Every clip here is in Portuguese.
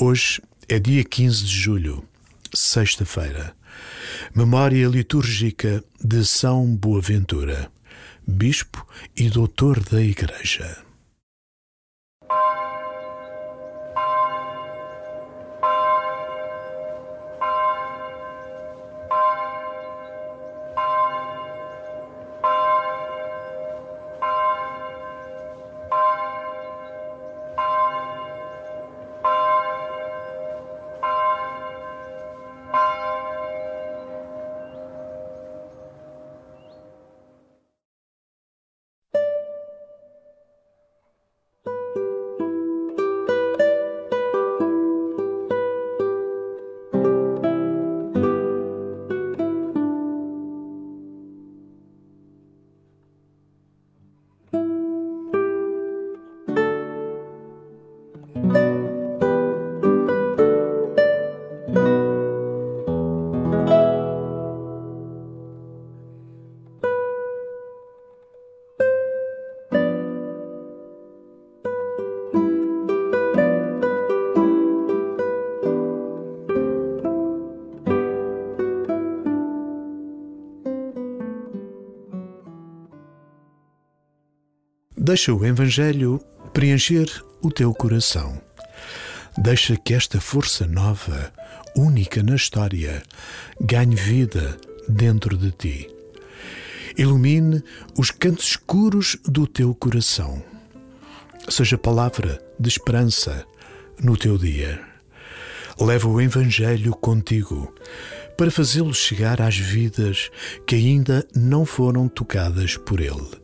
Hoje é dia 15 de julho, sexta-feira. Memória litúrgica de São Boaventura, Bispo e Doutor da Igreja. Deixa o Evangelho preencher o teu coração. Deixa que esta força nova, única na história, ganhe vida dentro de ti. Ilumine os cantos escuros do teu coração. Seja palavra de esperança no teu dia. Leva o Evangelho contigo para fazê-lo chegar às vidas que ainda não foram tocadas por ele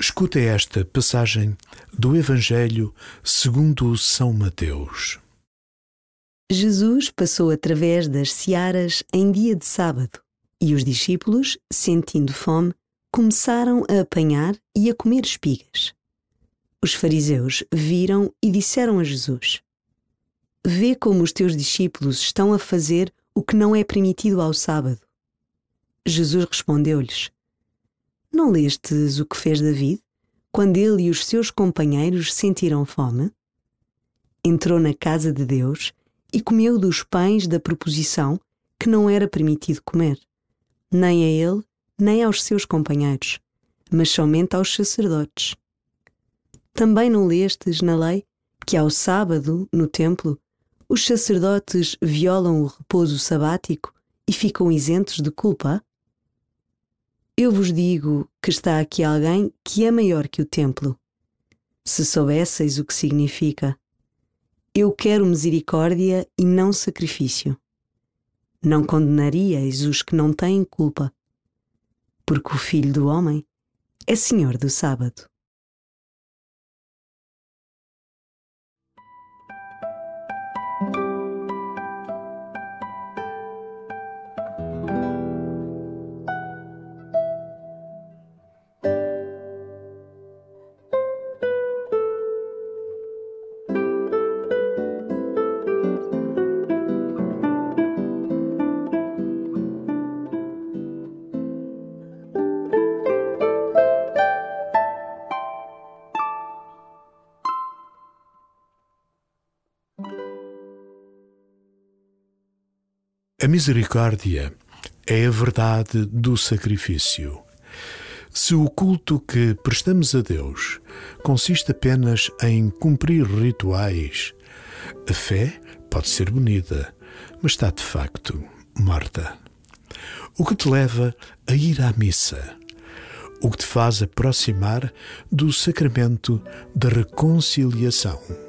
Escuta esta passagem do Evangelho segundo São Mateus. Jesus passou através das searas em dia de sábado, e os discípulos, sentindo fome, começaram a apanhar e a comer espigas. Os fariseus viram e disseram a Jesus: Vê como os teus discípulos estão a fazer o que não é permitido ao sábado. Jesus respondeu-lhes: não lestes o que fez David, quando ele e os seus companheiros sentiram fome? Entrou na casa de Deus e comeu dos pães da proposição que não era permitido comer, nem a ele, nem aos seus companheiros, mas somente aos sacerdotes. Também não lestes na lei que ao sábado, no templo, os sacerdotes violam o repouso sabático e ficam isentos de culpa? Eu vos digo que está aqui alguém que é maior que o templo. Se soubesseis o que significa, eu quero misericórdia e não sacrifício. Não condenaríeis os que não têm culpa, porque o Filho do Homem é Senhor do Sábado. A misericórdia é a verdade do sacrifício. Se o culto que prestamos a Deus consiste apenas em cumprir rituais, a fé pode ser bonita, mas está de facto morta. O que te leva a ir à missa? O que te faz aproximar do sacramento da reconciliação?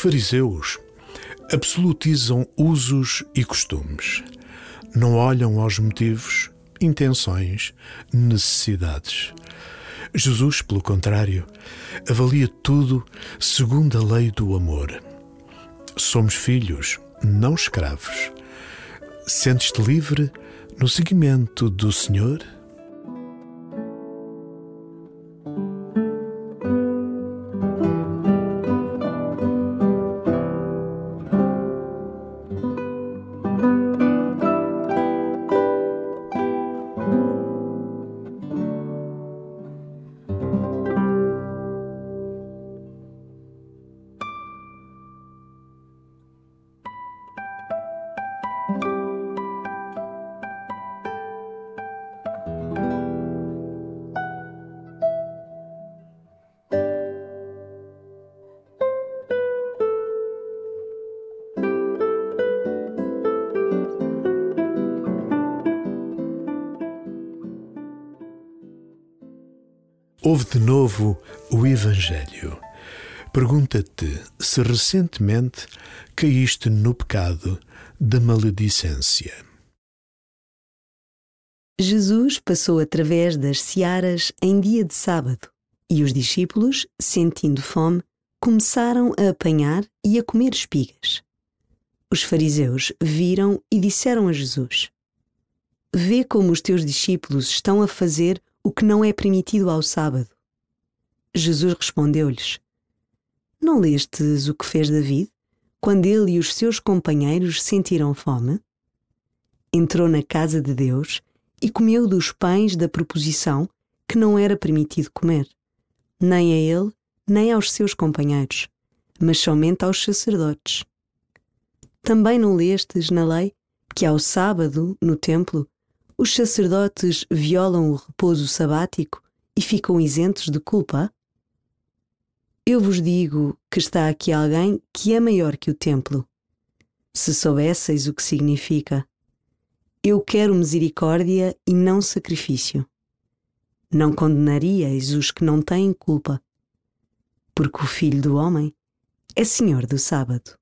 Fariseus absolutizam usos e costumes. Não olham aos motivos, intenções, necessidades. Jesus, pelo contrário, avalia tudo segundo a lei do amor. Somos filhos, não escravos. Sentes-te livre no seguimento do Senhor? Ouve de novo o Evangelho. Pergunta-te se recentemente caíste no pecado da maledicência. Jesus passou através das searas em dia de sábado e os discípulos, sentindo fome, começaram a apanhar e a comer espigas. Os fariseus viram e disseram a Jesus: Vê como os teus discípulos estão a fazer o que não é permitido ao sábado. Jesus respondeu-lhes: Não lestes o que fez David, quando ele e os seus companheiros sentiram fome? Entrou na casa de Deus e comeu dos pães da proposição que não era permitido comer, nem a ele, nem aos seus companheiros, mas somente aos sacerdotes. Também não lestes na lei que ao sábado, no templo, os sacerdotes violam o repouso sabático e ficam isentos de culpa? Eu vos digo que está aqui alguém que é maior que o templo. Se soubesseis o que significa, eu quero misericórdia e não sacrifício. Não condenaríeis os que não têm culpa, porque o Filho do Homem é Senhor do Sábado.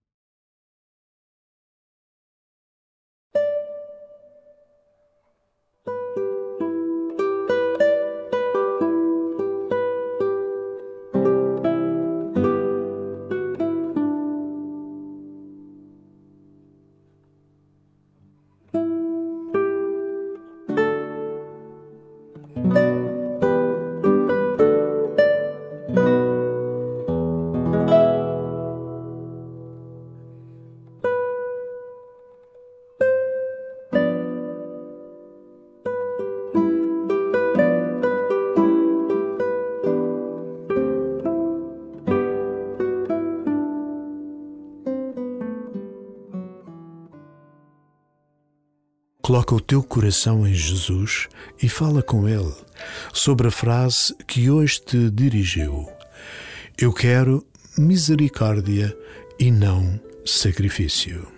Coloca o teu coração em Jesus e fala com Ele sobre a frase que hoje te dirigiu. Eu quero misericórdia e não sacrifício.